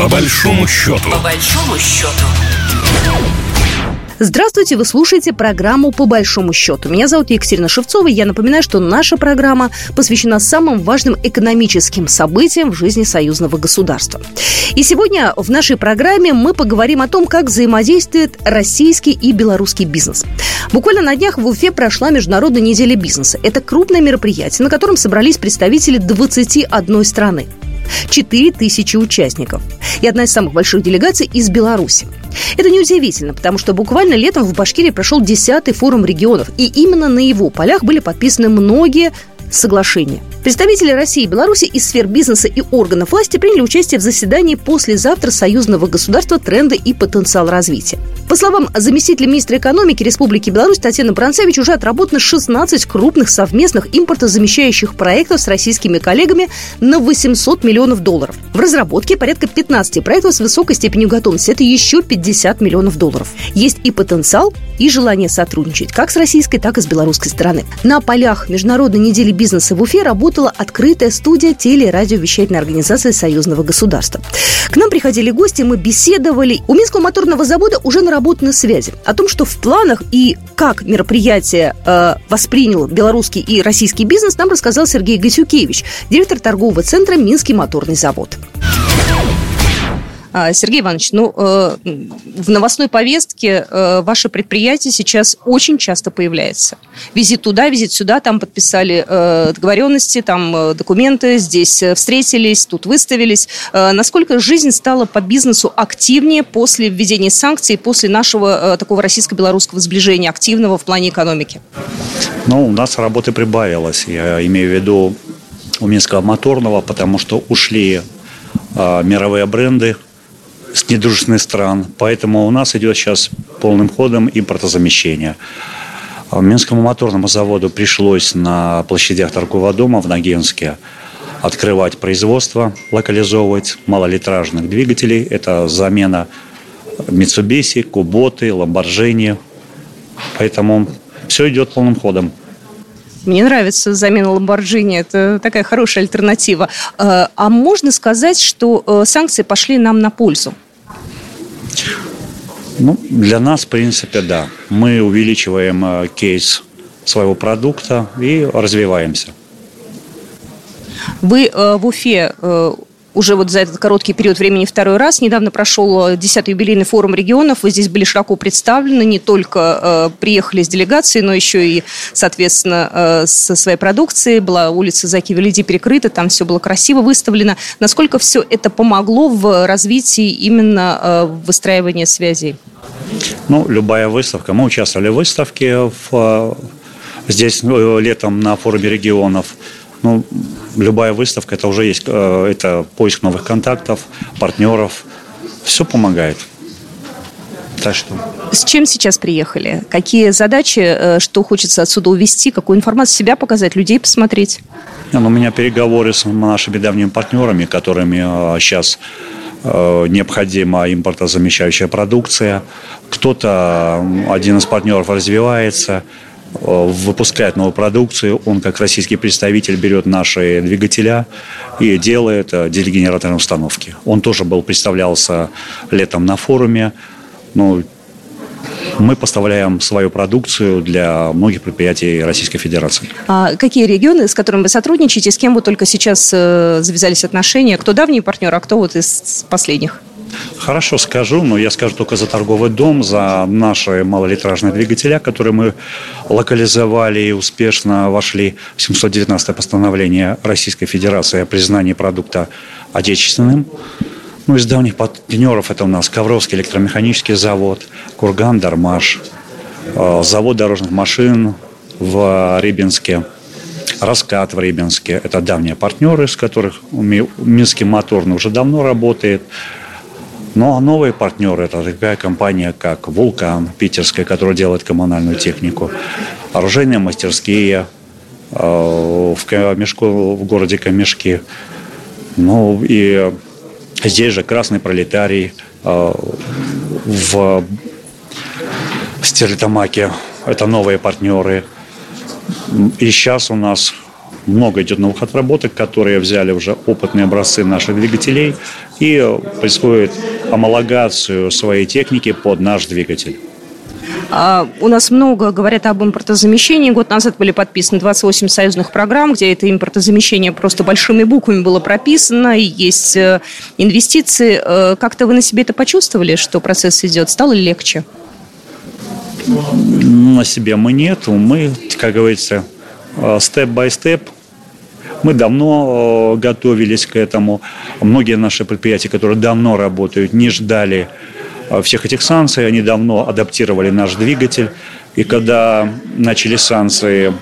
По большому счету. По большому счету. Здравствуйте, вы слушаете программу «По большому счету». Меня зовут Екатерина Шевцова, и я напоминаю, что наша программа посвящена самым важным экономическим событиям в жизни союзного государства. И сегодня в нашей программе мы поговорим о том, как взаимодействует российский и белорусский бизнес. Буквально на днях в Уфе прошла Международная неделя бизнеса. Это крупное мероприятие, на котором собрались представители 21 страны. 4 тысячи участников. И одна из самых больших делегаций из Беларуси. Это неудивительно, потому что буквально летом в Башкирии прошел 10-й форум регионов, и именно на его полях были подписаны многие соглашения. Представители России и Беларуси из сфер бизнеса и органов власти приняли участие в заседании послезавтра союзного государства «Тренды и потенциал развития». По словам заместителя министра экономики Республики Беларусь Татьяны Бранцевич, уже отработано 16 крупных совместных импортозамещающих проектов с российскими коллегами на 800 миллионов долларов. В разработке порядка 15 проектов с высокой степенью готовности. Это еще 50 миллионов долларов. Есть и потенциал, и желание сотрудничать как с российской, так и с белорусской стороны. На полях Международной недели бизнеса в Уфе работала открытая студия теле- и радиовещательной организации Союзного государства. К нам приходили гости, мы беседовали. У Минского моторного завода уже наработаны связи. О том, что в планах и как мероприятие э, воспринял белорусский и российский бизнес, нам рассказал Сергей Гасюкевич, директор торгового центра «Минский моторный завод». А, Сергей Иванович, ну, э, в новостной повестке э, ваше предприятие сейчас очень часто появляется. Визит туда, визит сюда, там подписали э, договоренности, там документы, здесь встретились, тут выставились. Насколько жизнь стала по бизнесу активнее после введения санкций, после нашего такого российско-белорусского сближения, активного в плане экономики? Ну, у нас работы прибавилось. Я имею в виду у Минского моторного, потому что ушли мировые бренды, с недружественных стран. Поэтому у нас идет сейчас полным ходом импортозамещение. А Минскому моторному заводу пришлось на площадях торгового дома в Ногинске открывать производство, локализовывать малолитражных двигателей. Это замена Mitsubishi, Куботы, Lamborghini. Поэтому все идет полным ходом. Мне нравится замена Ламборджини, это такая хорошая альтернатива. Э, а можно сказать, что э, санкции пошли нам на пользу? Ну, для нас, в принципе, да. Мы увеличиваем э, кейс своего продукта и развиваемся. Вы в Уфе уже вот за этот короткий период времени второй раз. Недавно прошел 10-й юбилейный форум регионов. Вы здесь были широко представлены. Не только э, приехали с делегацией, но еще и, соответственно, э, со своей продукцией. Была улица Заки Велиди перекрыта, там все было красиво выставлено. Насколько все это помогло в развитии именно э, выстраивания связей? Ну, любая выставка. Мы участвовали в выставке в, э, здесь ну, летом на форуме регионов. Ну, любая выставка, это уже есть, э, это поиск новых контактов, партнеров. Все помогает. Так что... С чем сейчас приехали? Какие задачи, э, что хочется отсюда увести, какую информацию себя показать, людей посмотреть? Ну, у меня переговоры с нашими давними партнерами, которыми сейчас э, необходима импортозамещающая продукция. Кто-то, один из партнеров развивается, выпускает новую продукцию, он как российский представитель берет наши двигателя и делает э, дизель-генераторные установки. Он тоже был, представлялся летом на форуме. Ну, мы поставляем свою продукцию для многих предприятий Российской Федерации. А какие регионы, с которыми вы сотрудничаете, с кем вы только сейчас э, завязались отношения? Кто давний партнер, а кто вот из последних? Хорошо скажу, но я скажу только за торговый дом, за наши малолитражные двигателя, которые мы локализовали и успешно вошли в 719 постановление Российской Федерации о признании продукта отечественным. Ну, из давних партнеров это у нас Ковровский электромеханический завод, Курган, Дармаш, э, завод дорожных машин в Рыбинске, Раскат в Рыбинске. Это давние партнеры, с которых Минский моторный уже давно работает. Ну а новые партнеры – это такая компания, как «Вулкан» питерская, которая делает коммунальную технику, оружейные мастерские э, в, Камешку, в городе Камешки. Ну и здесь же «Красный пролетарий» э, в Стерлитамаке. Это новые партнеры. И сейчас у нас много идет новых отработок, которые взяли уже опытные образцы наших двигателей и происходит амалогацию своей техники под наш двигатель. А, у нас много говорят об импортозамещении. Год назад были подписаны 28 союзных программ, где это импортозамещение просто большими буквами было прописано, и есть э, инвестиции. Э, как-то вы на себе это почувствовали, что процесс идет? Стало ли легче? На себе мы нет. Мы, как говорится, степ-бай-степ мы давно готовились к этому. Многие наши предприятия, которые давно работают, не ждали Э, всех этих санкций. Они давно адаптировали наш двигатель. И когда начали санкции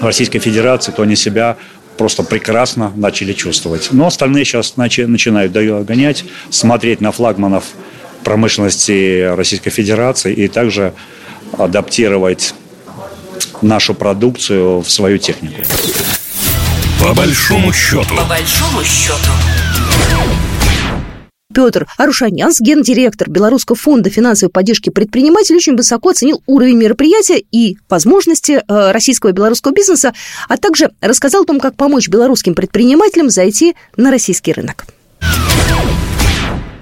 Российской Федерации, то они себя просто прекрасно начали чувствовать. Но остальные сейчас начи- начинают гонять, смотреть на флагманов промышленности Российской Федерации и также адаптировать нашу продукцию в свою технику. По большому счету. По большому счету. Петр Арушанянс, гендиректор Белорусского фонда финансовой поддержки предпринимателей, очень высоко оценил уровень мероприятия и возможности э, российского и белорусского бизнеса, а также рассказал о том, как помочь белорусским предпринимателям зайти на российский рынок.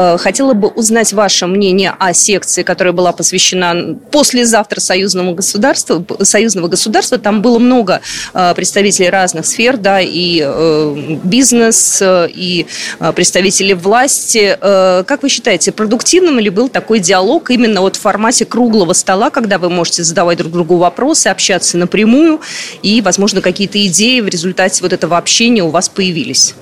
Э, хотела бы узнать ваше мнение о секции, которая была посвящена послезавтра союзному государству, союзного государства. Там было много э, представителей разных сфер, да, и э, бизнес, и представители власти. Как вы считаете, продуктивным ли был такой диалог именно вот в формате круглого стола, когда вы можете задавать друг другу вопросы, общаться напрямую, и, возможно, какие-то идеи в результате вот этого общения у вас появились?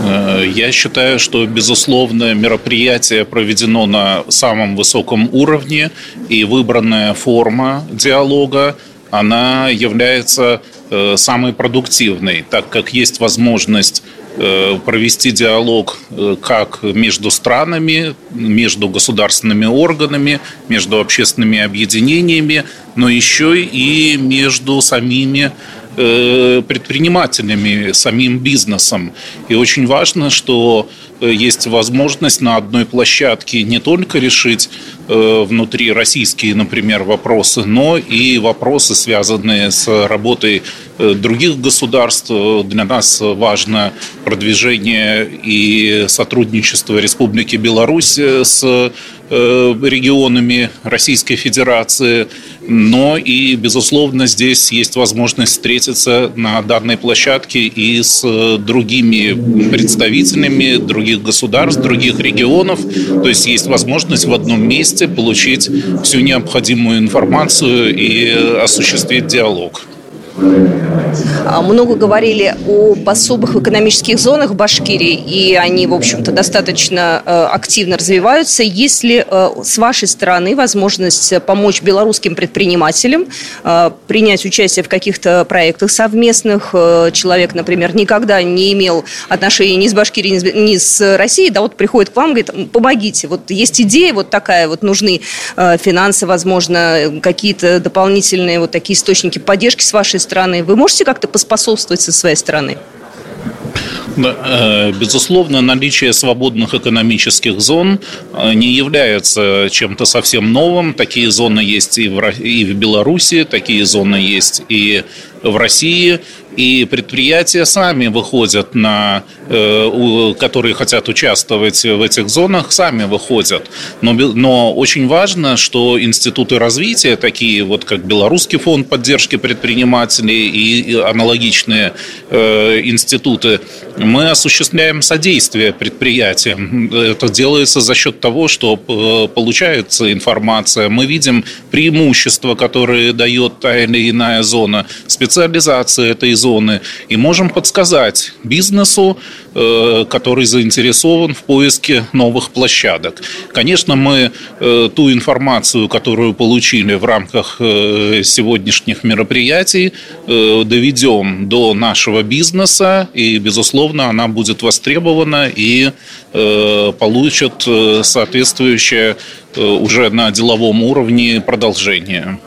Э, я считаю, что, безусловно, мероприятие проведено на самом высоком уровне, и выбранная форма диалога, она является э, самой продуктивной, так как есть возможность э, провести диалог как между странами, между государственными органами, между общественными объединениями, но еще и между самими предпринимателями, самим бизнесом. И очень важно, что э, есть возможность на одной площадке не только решить э, внутри российские, например, вопросы, но и вопросы, связанные с работой других государств. Для нас важно продвижение и сотрудничество Республики Беларусь с регионами Российской Федерации – но и, безусловно, здесь есть возможность встретиться на данной площадке и с другими представителями других государств, других регионов. То есть есть возможность в одном месте получить всю необходимую информацию и осуществить диалог. А, много говорили о особых экономических зонах Башкирии, и они, в общем-то, достаточно э, активно развиваются. Есть ли э, с вашей стороны возможность помочь белорусским предпринимателям э, принять участие в каких-то проектах совместных? Человек, например, никогда не имел отношений ни с Башкирией, ни с Россией, да вот приходит к вам, говорит, помогите, вот есть идея вот такая, вот нужны финансы, возможно, какие-то дополнительные вот такие источники поддержки с вашей стороны. Вы можете как-то поспособствовать со своей стороны? Э, безусловно, наличие свободных экономических зон э, не является чем-то совсем новым. Такие зоны есть и в, и в Беларуси, такие зоны есть и в России и предприятия сами выходят на, э, которые хотят участвовать в этих зонах, сами выходят. Но, но очень важно, что институты развития, такие вот как Белорусский фонд поддержки предпринимателей и аналогичные э, институты, мы осуществляем содействие предприятиям. Это делается за счет того, что э, получается информация, мы видим преимущества, которые дает та или иная зона, специализация этой зоны и можем подсказать бизнесу, э, который заинтересован в поиске новых площадок. Конечно, мы э, ту информацию, которую получили в рамках э, сегодняшних мероприятий, доведем до нашего бизнеса, и, безусловно, она будет востребована и получит соответствующее уже на деловом уровне продолжение.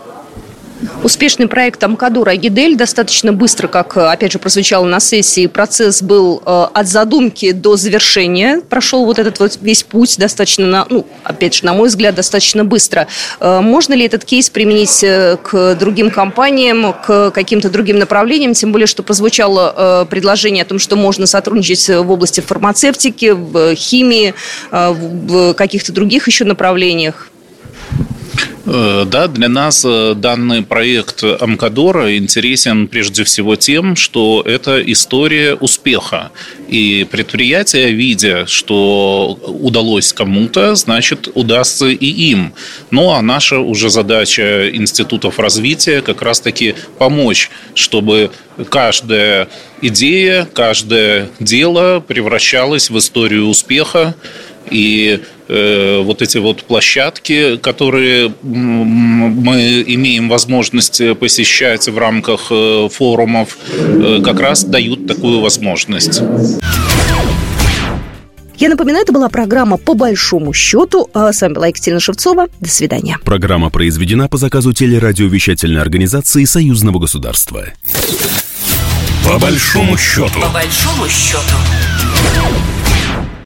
Успешный проект Амкадура Агидель достаточно быстро, как, опять же, прозвучало на сессии, процесс был э, от задумки до завершения. Прошел вот этот вот весь путь достаточно, ну, опять же, на мой взгляд, достаточно быстро. Э, можно ли этот кейс применить э, к другим компаниям, к каким-то другим направлениям, тем более, что прозвучало предложение о том, что можно сотрудничать в области фармацевтики, в химии, в каких-то других еще направлениях? Э, да, для нас э, данный проект Амкадора интересен прежде всего тем, что это история успеха. И предприятие, видя, что удалось кому-то, значит, удастся и им. Ну, а наша уже задача институтов развития как раз-таки помочь, чтобы каждая идея, каждое дело превращалось в историю успеха, и э, вот эти вот площадки, которые мы имеем возможность посещать в рамках э, форумов, э, как раз дают такую возможность. Я напоминаю, это была программа «По большому счету». А с вами была Екатерина Шевцова. До свидания. Программа произведена по заказу телерадиовещательной организации Союзного государства. По большому счету. По большому счету.